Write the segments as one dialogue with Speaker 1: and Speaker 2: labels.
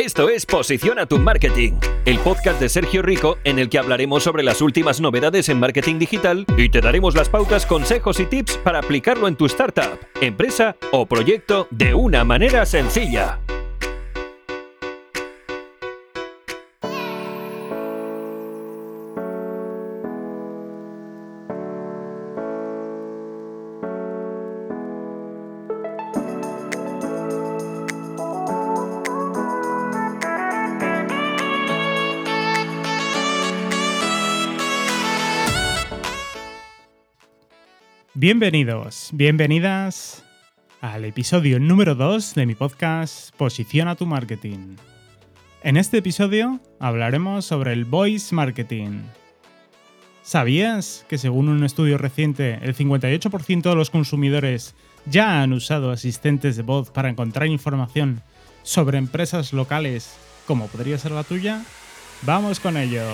Speaker 1: Esto es Posiciona tu Marketing, el podcast de Sergio Rico en el que hablaremos sobre las últimas novedades en marketing digital y te daremos las pautas, consejos y tips para aplicarlo en tu startup, empresa o proyecto de una manera sencilla.
Speaker 2: Bienvenidos, bienvenidas al episodio número 2 de mi podcast Posiciona tu Marketing. En este episodio hablaremos sobre el voice marketing. ¿Sabías que según un estudio reciente el 58% de los consumidores ya han usado asistentes de voz para encontrar información sobre empresas locales como podría ser la tuya? Vamos con ello.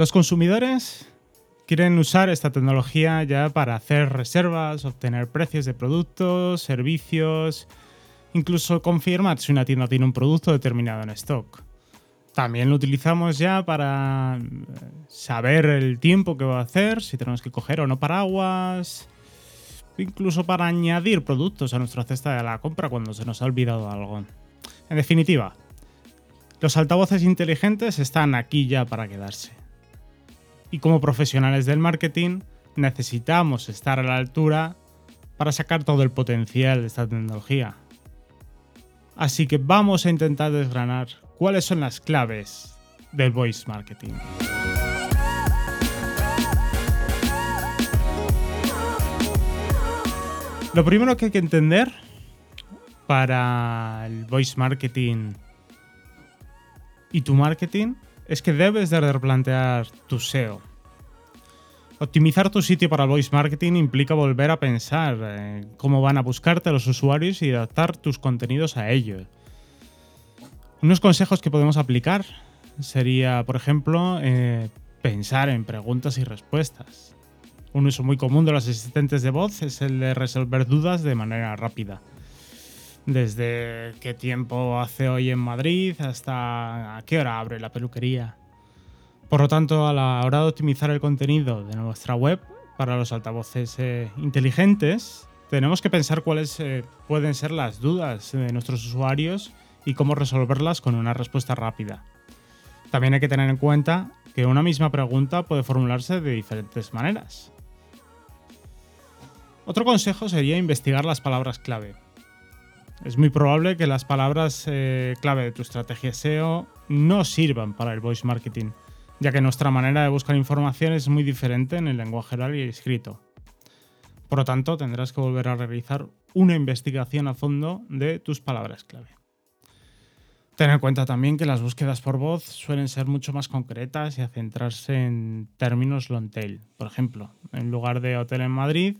Speaker 2: Los consumidores quieren usar esta tecnología ya para hacer reservas, obtener precios de productos, servicios, incluso confirmar si una tienda tiene un producto determinado en stock. También lo utilizamos ya para eh, saber el tiempo que va a hacer, si tenemos que coger o no paraguas, incluso para añadir productos a nuestra cesta de la compra cuando se nos ha olvidado algo. En definitiva, los altavoces inteligentes están aquí ya para quedarse y como profesionales del marketing necesitamos estar a la altura para sacar todo el potencial de esta tecnología. Así que vamos a intentar desgranar cuáles son las claves del voice marketing. Lo primero que hay que entender para el voice marketing y tu marketing es que debes de replantear tu SEO. Optimizar tu sitio para voice marketing implica volver a pensar en cómo van a buscarte los usuarios y adaptar tus contenidos a ello. Unos consejos que podemos aplicar sería, por ejemplo, eh, pensar en preguntas y respuestas. Un uso muy común de los asistentes de voz es el de resolver dudas de manera rápida desde qué tiempo hace hoy en Madrid hasta a qué hora abre la peluquería. Por lo tanto, a la hora de optimizar el contenido de nuestra web para los altavoces eh, inteligentes, tenemos que pensar cuáles eh, pueden ser las dudas de nuestros usuarios y cómo resolverlas con una respuesta rápida. También hay que tener en cuenta que una misma pregunta puede formularse de diferentes maneras. Otro consejo sería investigar las palabras clave. Es muy probable que las palabras eh, clave de tu estrategia SEO no sirvan para el voice marketing, ya que nuestra manera de buscar información es muy diferente en el lenguaje oral y escrito. Por lo tanto, tendrás que volver a realizar una investigación a fondo de tus palabras clave. Ten en cuenta también que las búsquedas por voz suelen ser mucho más concretas y a centrarse en términos long tail. Por ejemplo, en lugar de hotel en Madrid,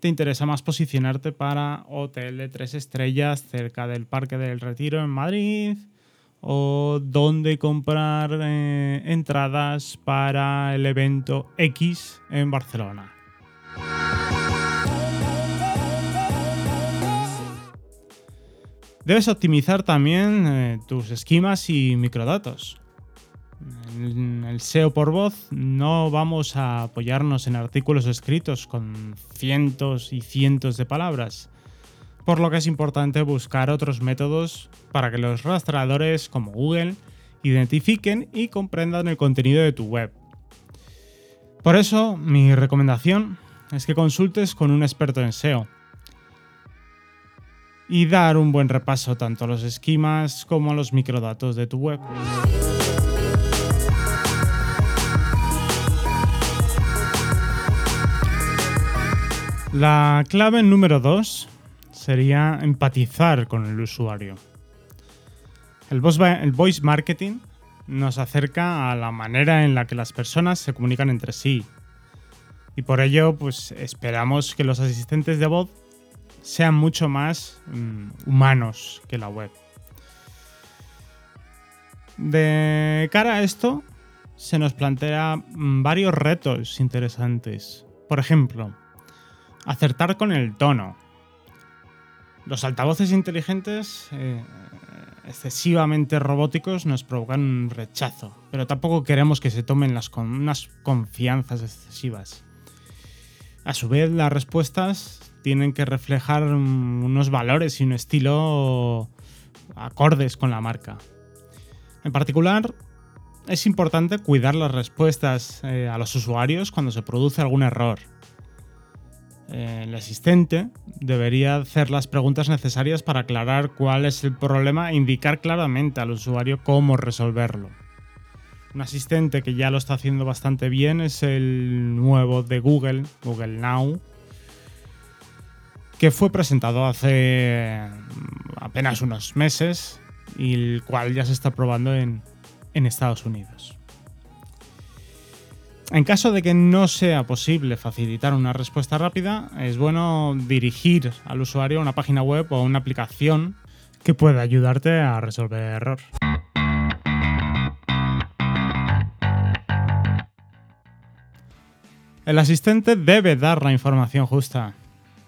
Speaker 2: te interesa más posicionarte para hotel de tres estrellas cerca del Parque del Retiro en Madrid o dónde comprar eh, entradas para el evento X en Barcelona. Debes optimizar también eh, tus esquemas y microdatos. El SEO por voz no vamos a apoyarnos en artículos escritos con cientos y cientos de palabras, por lo que es importante buscar otros métodos para que los rastreadores como Google identifiquen y comprendan el contenido de tu web. Por eso, mi recomendación es que consultes con un experto en SEO y dar un buen repaso tanto a los esquemas como a los microdatos de tu web. La clave número 2 sería empatizar con el usuario. El voice marketing nos acerca a la manera en la que las personas se comunican entre sí. Y por ello, pues esperamos que los asistentes de voz sean mucho más mm, humanos que la web. De cara a esto, se nos plantea mm, varios retos interesantes. Por ejemplo, acertar con el tono. Los altavoces inteligentes eh, excesivamente robóticos nos provocan un rechazo, pero tampoco queremos que se tomen las unas confianzas excesivas. A su vez, las respuestas tienen que reflejar unos valores y un estilo acordes con la marca. En particular, es importante cuidar las respuestas eh, a los usuarios cuando se produce algún error. Eh, el asistente debería hacer las preguntas necesarias para aclarar cuál es el problema e indicar claramente al usuario cómo resolverlo. Un asistente que ya lo está haciendo bastante bien es el nuevo de Google, Google Now, que fue presentado hace mm, apenas unos meses y el cual ya se está probando en, Estados Unidos. En caso de que no sea posible facilitar una respuesta rápida, es bueno dirigir al usuario a una página web o a una aplicación que pueda ayudarte a resolver el error. El asistente debe dar la información justa,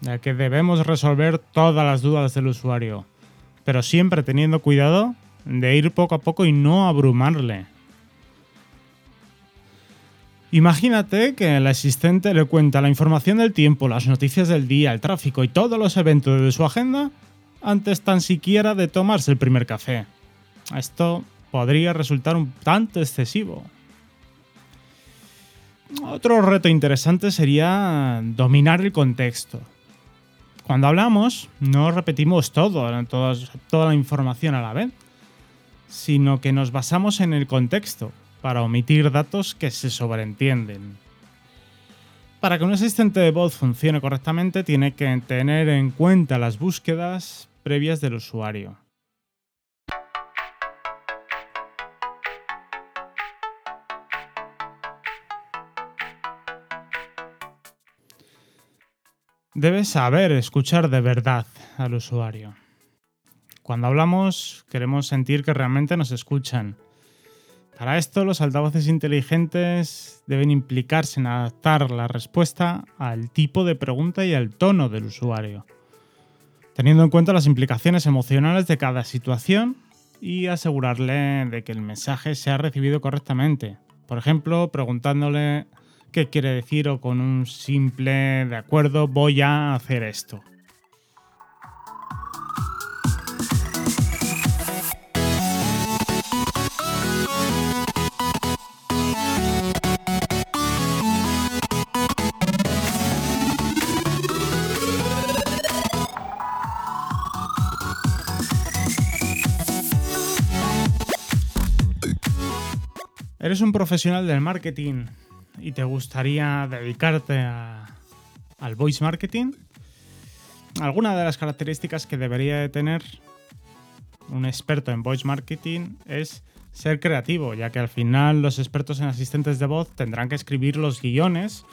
Speaker 2: ya que debemos resolver todas las dudas del usuario, pero siempre teniendo cuidado de ir poco a poco y no abrumarle. Imagínate que el asistente le cuenta la información del tiempo, las noticias del día, el tráfico y todos los eventos de su agenda antes tan siquiera de tomarse el primer café. Esto podría resultar un tanto excesivo. Otro reto interesante sería dominar el contexto. Cuando hablamos, no repetimos todo, toda la información a la vez, sino que nos basamos en el contexto para omitir datos que se sobreentienden. Para que un asistente de voz funcione correctamente, tiene que tener en cuenta las búsquedas previas del usuario. Debes saber escuchar de verdad al usuario. Cuando hablamos queremos sentir que realmente nos escuchan. Para esto los altavoces inteligentes deben implicarse en adaptar la respuesta al tipo de pregunta y al tono del usuario, teniendo en cuenta las implicaciones emocionales de cada situación y asegurarle de que el mensaje sea recibido correctamente. Por ejemplo, preguntándole qué quiere decir o con un simple de acuerdo voy a hacer esto. Eres un profesional del marketing y te gustaría dedicarte al voice marketing, alguna de las características que debería de tener un experto en voice marketing es ser creativo, ya que al final los expertos en asistentes de voz tendrán que escribir los guiones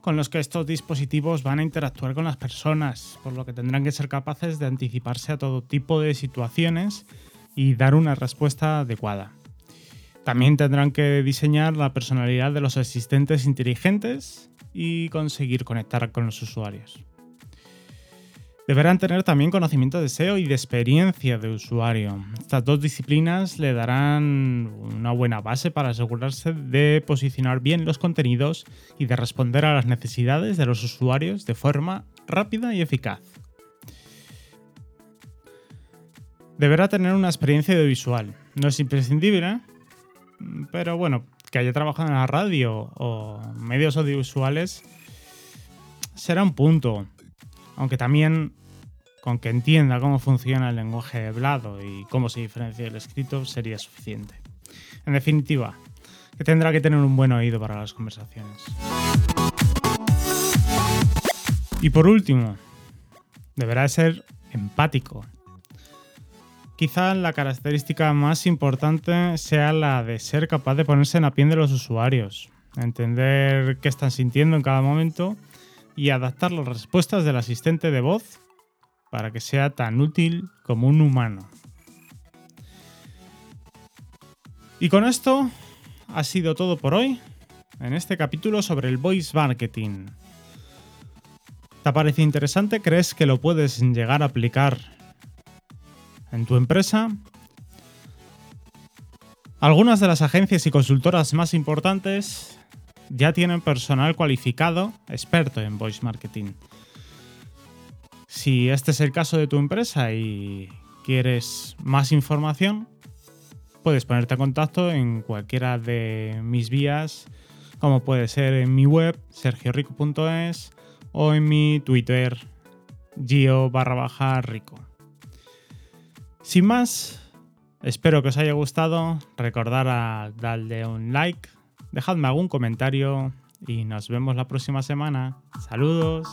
Speaker 2: con los que estos dispositivos van a interactuar con las personas, por lo que tendrán que ser capaces de anticiparse a todo tipo de situaciones y dar una respuesta adecuada. También tendrán que diseñar la personalidad de los asistentes inteligentes y conseguir conectar con los usuarios. Deberán tener también conocimiento de SEO y de experiencia de usuario. Estas dos disciplinas le darán una buena base para asegurarse de posicionar bien los contenidos y de responder a las necesidades de los usuarios de forma rápida y eficaz. Deberá tener una experiencia audiovisual. No es imprescindible, pero bueno, que haya trabajado en la radio o medios audiovisuales será un punto. Aunque también con que entienda cómo funciona el lenguaje hablado y cómo se diferencia el escrito sería suficiente. En definitiva, que tendrá que tener un buen oído para las conversaciones. Y por último, deberá ser empático Quizá la característica más importante sea la de ser capaz de ponerse en la piel de los usuarios, entender qué están sintiendo en cada momento y adaptar las respuestas del asistente de voz para que sea tan útil como un humano. Y con esto ha sido todo por hoy en este capítulo sobre el voice marketing. ¿Te parece interesante? ¿Crees que lo puedes llegar a aplicar en tu empresa? Algunas de las agencias y consultoras más importantes ya tienen personal cualificado experto en voice marketing. Si este es el caso de tu empresa y quieres más información, puedes ponerte en contacto en cualquiera de mis vías, como puede ser en mi web, sergiorico.es, o en mi Twitter, gio barra baja rico. Sin más, espero que os haya gustado. Recordar a darle un like, dejadme algún comentario y nos vemos la próxima semana. Saludos.